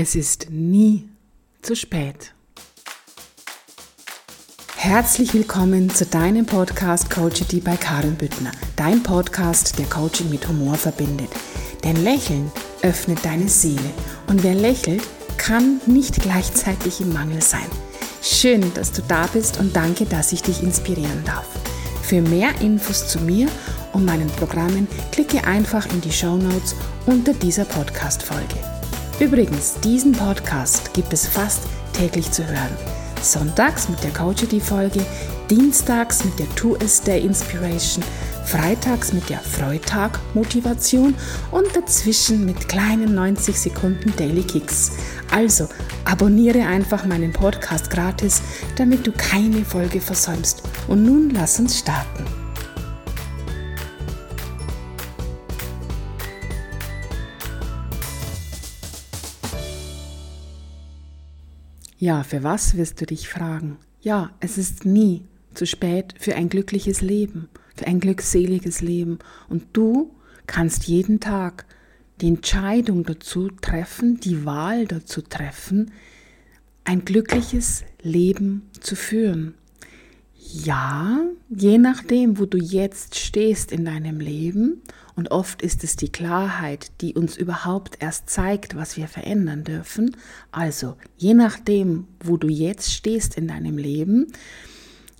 Es ist nie zu spät. Herzlich willkommen zu deinem Podcast Coachity bei Karin Büttner. Dein Podcast, der Coaching mit Humor verbindet. Denn Lächeln öffnet deine Seele. Und wer lächelt, kann nicht gleichzeitig im Mangel sein. Schön, dass du da bist und danke, dass ich dich inspirieren darf. Für mehr Infos zu mir und meinen Programmen klicke einfach in die Show Notes unter dieser Podcast-Folge. Übrigens, diesen Podcast gibt es fast täglich zu hören. Sonntags mit der Coachity-Folge, dienstags mit der Two S Day Inspiration, freitags mit der Freitag Motivation und dazwischen mit kleinen 90 Sekunden Daily Kicks. Also abonniere einfach meinen Podcast gratis, damit du keine Folge versäumst. Und nun lass uns starten. Ja, für was wirst du dich fragen? Ja, es ist nie zu spät für ein glückliches Leben, für ein glückseliges Leben. Und du kannst jeden Tag die Entscheidung dazu treffen, die Wahl dazu treffen, ein glückliches Leben zu führen. Ja, je nachdem, wo du jetzt stehst in deinem Leben, und oft ist es die Klarheit, die uns überhaupt erst zeigt, was wir verändern dürfen. Also, je nachdem, wo du jetzt stehst in deinem Leben,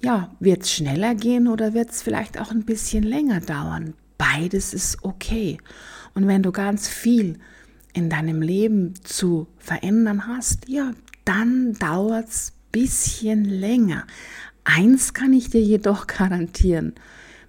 ja, wird es schneller gehen oder wird es vielleicht auch ein bisschen länger dauern. Beides ist okay. Und wenn du ganz viel in deinem Leben zu verändern hast, ja, dann dauert es bisschen länger. Eins kann ich dir jedoch garantieren.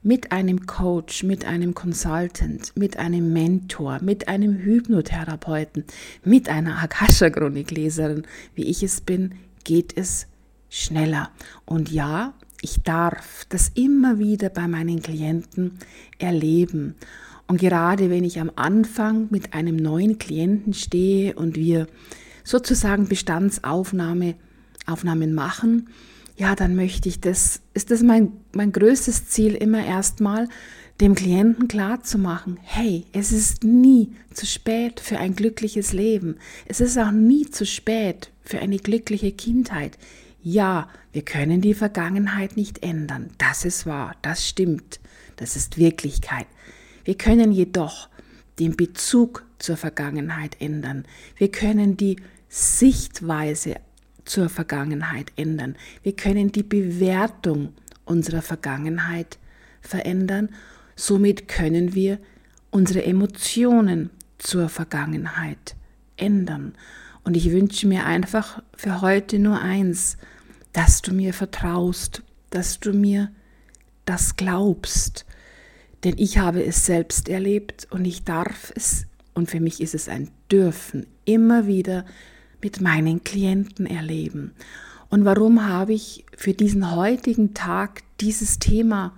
Mit einem Coach, mit einem Consultant, mit einem Mentor, mit einem Hypnotherapeuten, mit einer Akasha-Chronikleserin, wie ich es bin, geht es schneller. Und ja, ich darf das immer wieder bei meinen Klienten erleben. Und gerade wenn ich am Anfang mit einem neuen Klienten stehe und wir sozusagen Bestandsaufnahme Aufnahmen machen, ja, dann möchte ich das, ist das mein, mein größtes Ziel immer erstmal, dem Klienten klar zu machen, hey, es ist nie zu spät für ein glückliches Leben. Es ist auch nie zu spät für eine glückliche Kindheit. Ja, wir können die Vergangenheit nicht ändern. Das ist wahr, das stimmt. Das ist Wirklichkeit. Wir können jedoch den Bezug zur Vergangenheit ändern. Wir können die Sichtweise zur Vergangenheit ändern. Wir können die Bewertung unserer Vergangenheit verändern. Somit können wir unsere Emotionen zur Vergangenheit ändern. Und ich wünsche mir einfach für heute nur eins, dass du mir vertraust, dass du mir das glaubst. Denn ich habe es selbst erlebt und ich darf es, und für mich ist es ein Dürfen, immer wieder mit meinen Klienten erleben. Und warum habe ich für diesen heutigen Tag dieses Thema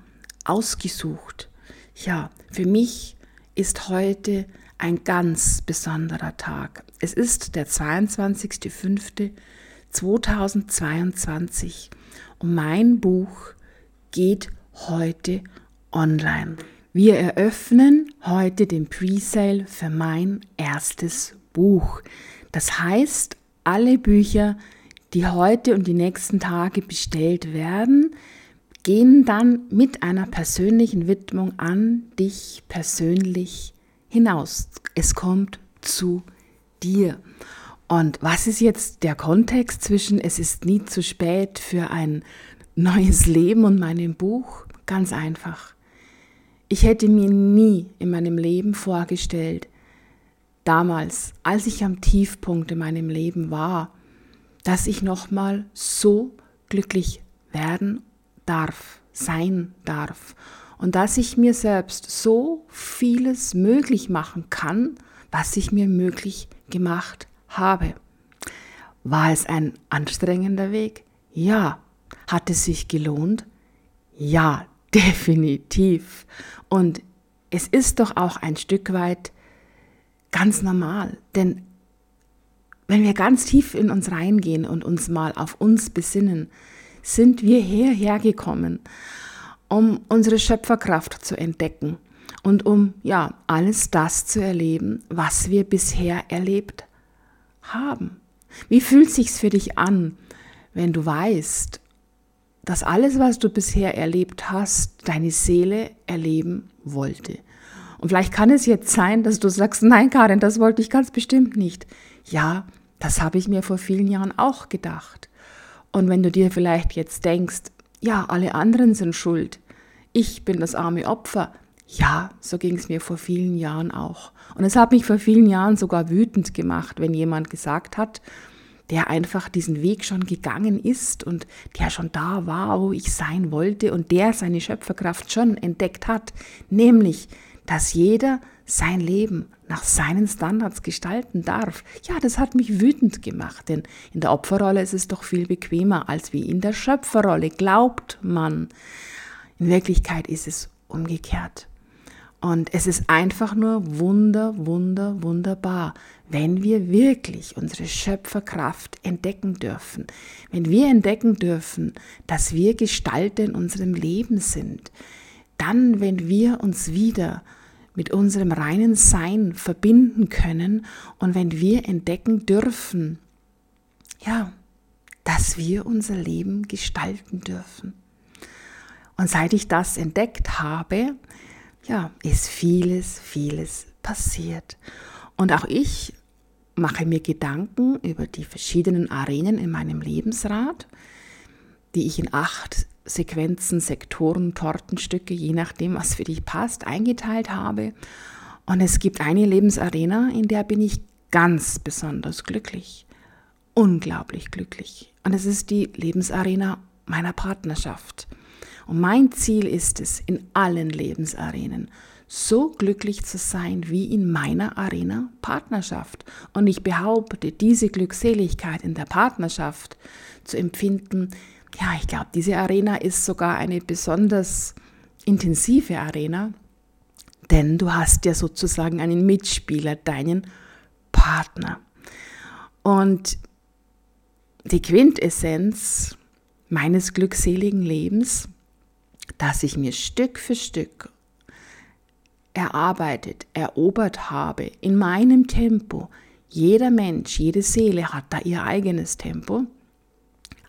ausgesucht? Ja, für mich ist heute ein ganz besonderer Tag. Es ist der 22.05.2022 und mein Buch geht heute online. Wir eröffnen heute den Presale für mein erstes Buch. Das heißt, alle Bücher, die heute und die nächsten Tage bestellt werden, gehen dann mit einer persönlichen Widmung an dich persönlich hinaus. Es kommt zu dir. Und was ist jetzt der Kontext zwischen es ist nie zu spät für ein neues Leben und meinem Buch? Ganz einfach. Ich hätte mir nie in meinem Leben vorgestellt, damals, als ich am Tiefpunkt in meinem Leben war, dass ich nochmal so glücklich werden darf, sein darf und dass ich mir selbst so vieles möglich machen kann, was ich mir möglich gemacht habe. War es ein anstrengender Weg? Ja. Hat es sich gelohnt? Ja, definitiv. Und es ist doch auch ein Stück weit ganz normal. Denn wenn wir ganz tief in uns reingehen und uns mal auf uns besinnen, sind wir hierher gekommen, um unsere Schöpferkraft zu entdecken und um ja alles das zu erleben, was wir bisher erlebt haben? Wie fühlt sich's für dich an, wenn du weißt, dass alles, was du bisher erlebt hast, deine Seele erleben wollte? Und vielleicht kann es jetzt sein, dass du sagst, nein, Karin, das wollte ich ganz bestimmt nicht. Ja, das habe ich mir vor vielen Jahren auch gedacht. Und wenn du dir vielleicht jetzt denkst, ja, alle anderen sind schuld, ich bin das arme Opfer, ja, so ging es mir vor vielen Jahren auch. Und es hat mich vor vielen Jahren sogar wütend gemacht, wenn jemand gesagt hat, der einfach diesen Weg schon gegangen ist und der schon da war, wo ich sein wollte und der seine Schöpferkraft schon entdeckt hat, nämlich, dass jeder sein Leben nach seinen Standards gestalten darf. Ja, das hat mich wütend gemacht, denn in der Opferrolle ist es doch viel bequemer als wie in der Schöpferrolle, glaubt man. In Wirklichkeit ist es umgekehrt. Und es ist einfach nur wunder, wunder, wunderbar, wenn wir wirklich unsere Schöpferkraft entdecken dürfen. Wenn wir entdecken dürfen, dass wir Gestalter in unserem Leben sind. Dann, wenn wir uns wieder mit unserem reinen Sein verbinden können und wenn wir entdecken dürfen, ja, dass wir unser Leben gestalten dürfen. Und seit ich das entdeckt habe, ja, ist vieles, vieles passiert. Und auch ich mache mir Gedanken über die verschiedenen Arenen in meinem Lebensrat, die ich in acht Sequenzen, Sektoren, Tortenstücke, je nachdem, was für dich passt, eingeteilt habe. Und es gibt eine Lebensarena, in der bin ich ganz besonders glücklich, unglaublich glücklich. Und es ist die Lebensarena meiner Partnerschaft. Und mein Ziel ist es, in allen Lebensarenen so glücklich zu sein wie in meiner Arena Partnerschaft. Und ich behaupte, diese Glückseligkeit in der Partnerschaft zu empfinden, ja, ich glaube, diese Arena ist sogar eine besonders intensive Arena, denn du hast ja sozusagen einen Mitspieler, deinen Partner. Und die Quintessenz meines glückseligen Lebens dass ich mir Stück für Stück erarbeitet, erobert habe, in meinem Tempo. Jeder Mensch, jede Seele hat da ihr eigenes Tempo.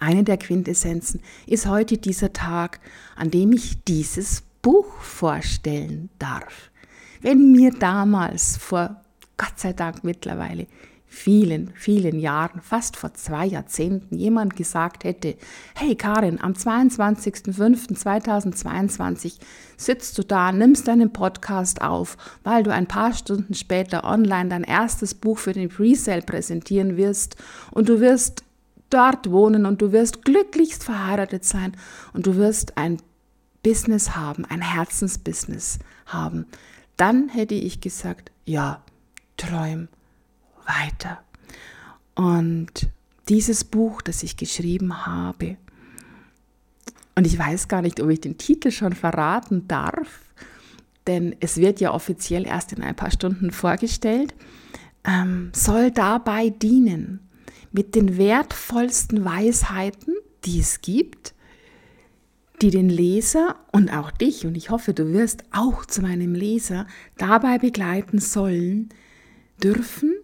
Eine der Quintessenzen ist heute dieser Tag, an dem ich dieses Buch vorstellen darf. Wenn mir damals vor Gott sei Dank mittlerweile vielen, vielen Jahren, fast vor zwei Jahrzehnten, jemand gesagt hätte, hey Karin, am 22.05.2022 sitzt du da, nimmst deinen Podcast auf, weil du ein paar Stunden später online dein erstes Buch für den Presale präsentieren wirst und du wirst dort wohnen und du wirst glücklichst verheiratet sein und du wirst ein Business haben, ein Herzensbusiness haben, dann hätte ich gesagt, ja, träum weiter. Und dieses Buch, das ich geschrieben habe, und ich weiß gar nicht, ob ich den Titel schon verraten darf, denn es wird ja offiziell erst in ein paar Stunden vorgestellt, ähm, soll dabei dienen, mit den wertvollsten Weisheiten, die es gibt, die den Leser und auch dich, und ich hoffe, du wirst auch zu meinem Leser, dabei begleiten sollen, dürfen,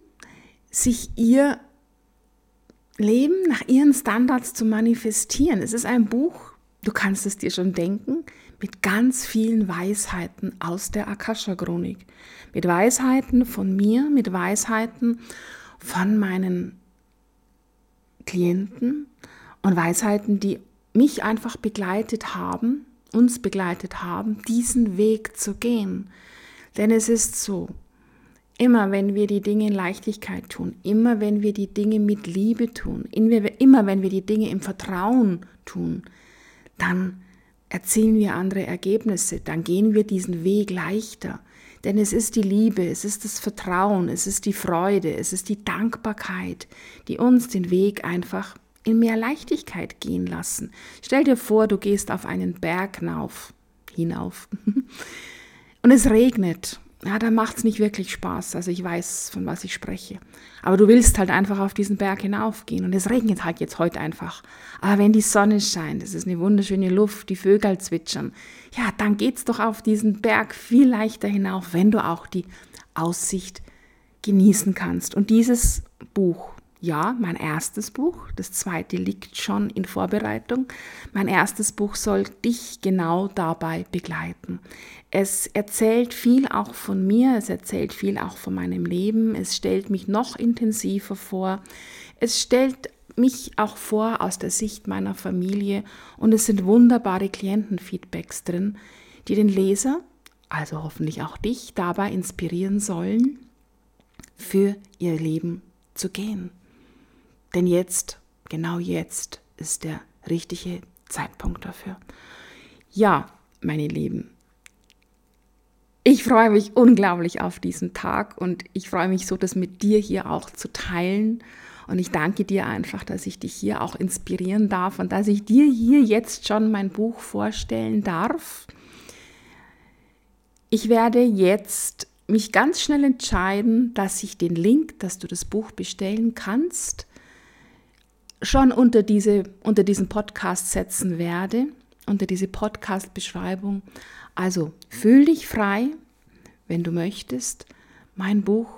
sich ihr Leben nach ihren Standards zu manifestieren. Es ist ein Buch, du kannst es dir schon denken, mit ganz vielen Weisheiten aus der Akasha-Chronik. Mit Weisheiten von mir, mit Weisheiten von meinen Klienten und Weisheiten, die mich einfach begleitet haben, uns begleitet haben, diesen Weg zu gehen. Denn es ist so, Immer wenn wir die Dinge in Leichtigkeit tun, immer wenn wir die Dinge mit Liebe tun, immer wenn wir die Dinge im Vertrauen tun, dann erzielen wir andere Ergebnisse, dann gehen wir diesen Weg leichter. Denn es ist die Liebe, es ist das Vertrauen, es ist die Freude, es ist die Dankbarkeit, die uns den Weg einfach in mehr Leichtigkeit gehen lassen. Stell dir vor, du gehst auf einen Berg hinauf, und es regnet ja, da macht es nicht wirklich Spaß. Also ich weiß, von was ich spreche. Aber du willst halt einfach auf diesen Berg hinaufgehen und es regnet halt jetzt heute einfach. Aber wenn die Sonne scheint, es ist eine wunderschöne Luft, die Vögel zwitschern, ja, dann geht's doch auf diesen Berg viel leichter hinauf, wenn du auch die Aussicht genießen kannst. Und dieses Buch, ja, mein erstes Buch, das zweite liegt schon in Vorbereitung. Mein erstes Buch soll dich genau dabei begleiten. Es erzählt viel auch von mir, es erzählt viel auch von meinem Leben, es stellt mich noch intensiver vor, es stellt mich auch vor aus der Sicht meiner Familie und es sind wunderbare Klientenfeedbacks drin, die den Leser, also hoffentlich auch dich, dabei inspirieren sollen, für ihr Leben zu gehen. Denn jetzt, genau jetzt, ist der richtige Zeitpunkt dafür. Ja, meine Lieben, ich freue mich unglaublich auf diesen Tag und ich freue mich so, das mit dir hier auch zu teilen. Und ich danke dir einfach, dass ich dich hier auch inspirieren darf und dass ich dir hier jetzt schon mein Buch vorstellen darf. Ich werde jetzt mich ganz schnell entscheiden, dass ich den Link, dass du das Buch bestellen kannst, schon unter, diese, unter diesen Podcast setzen werde, unter diese Podcast-Beschreibung. Also fühl dich frei, wenn du möchtest, mein Buch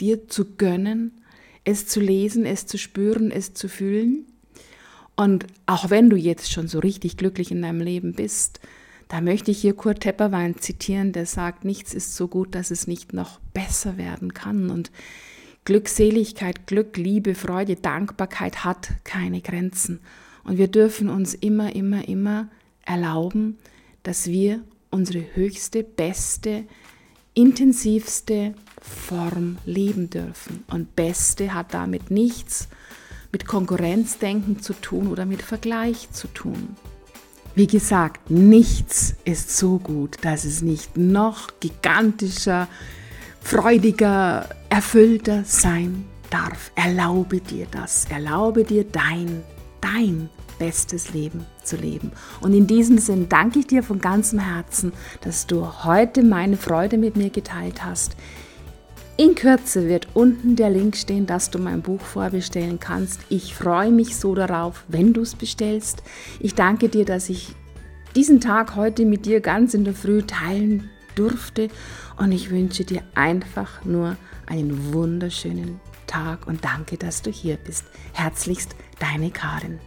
dir zu gönnen, es zu lesen, es zu spüren, es zu fühlen. Und auch wenn du jetzt schon so richtig glücklich in deinem Leben bist, da möchte ich hier Kurt Tepperwein zitieren, der sagt, nichts ist so gut, dass es nicht noch besser werden kann. Und Glückseligkeit, Glück, Liebe, Freude, Dankbarkeit hat keine Grenzen. Und wir dürfen uns immer, immer, immer erlauben, dass wir unsere höchste, beste, intensivste Form leben dürfen. Und beste hat damit nichts mit Konkurrenzdenken zu tun oder mit Vergleich zu tun. Wie gesagt, nichts ist so gut, dass es nicht noch gigantischer, freudiger, erfüllter sein darf. Erlaube dir das. Erlaube dir dein, dein bestes Leben zu leben. Und in diesem Sinn danke ich dir von ganzem Herzen, dass du heute meine Freude mit mir geteilt hast. In Kürze wird unten der Link stehen, dass du mein Buch vorbestellen kannst. Ich freue mich so darauf, wenn du es bestellst. Ich danke dir, dass ich diesen Tag heute mit dir ganz in der Früh teilen durfte. Und ich wünsche dir einfach nur einen wunderschönen Tag und danke, dass du hier bist. Herzlichst, deine Karin.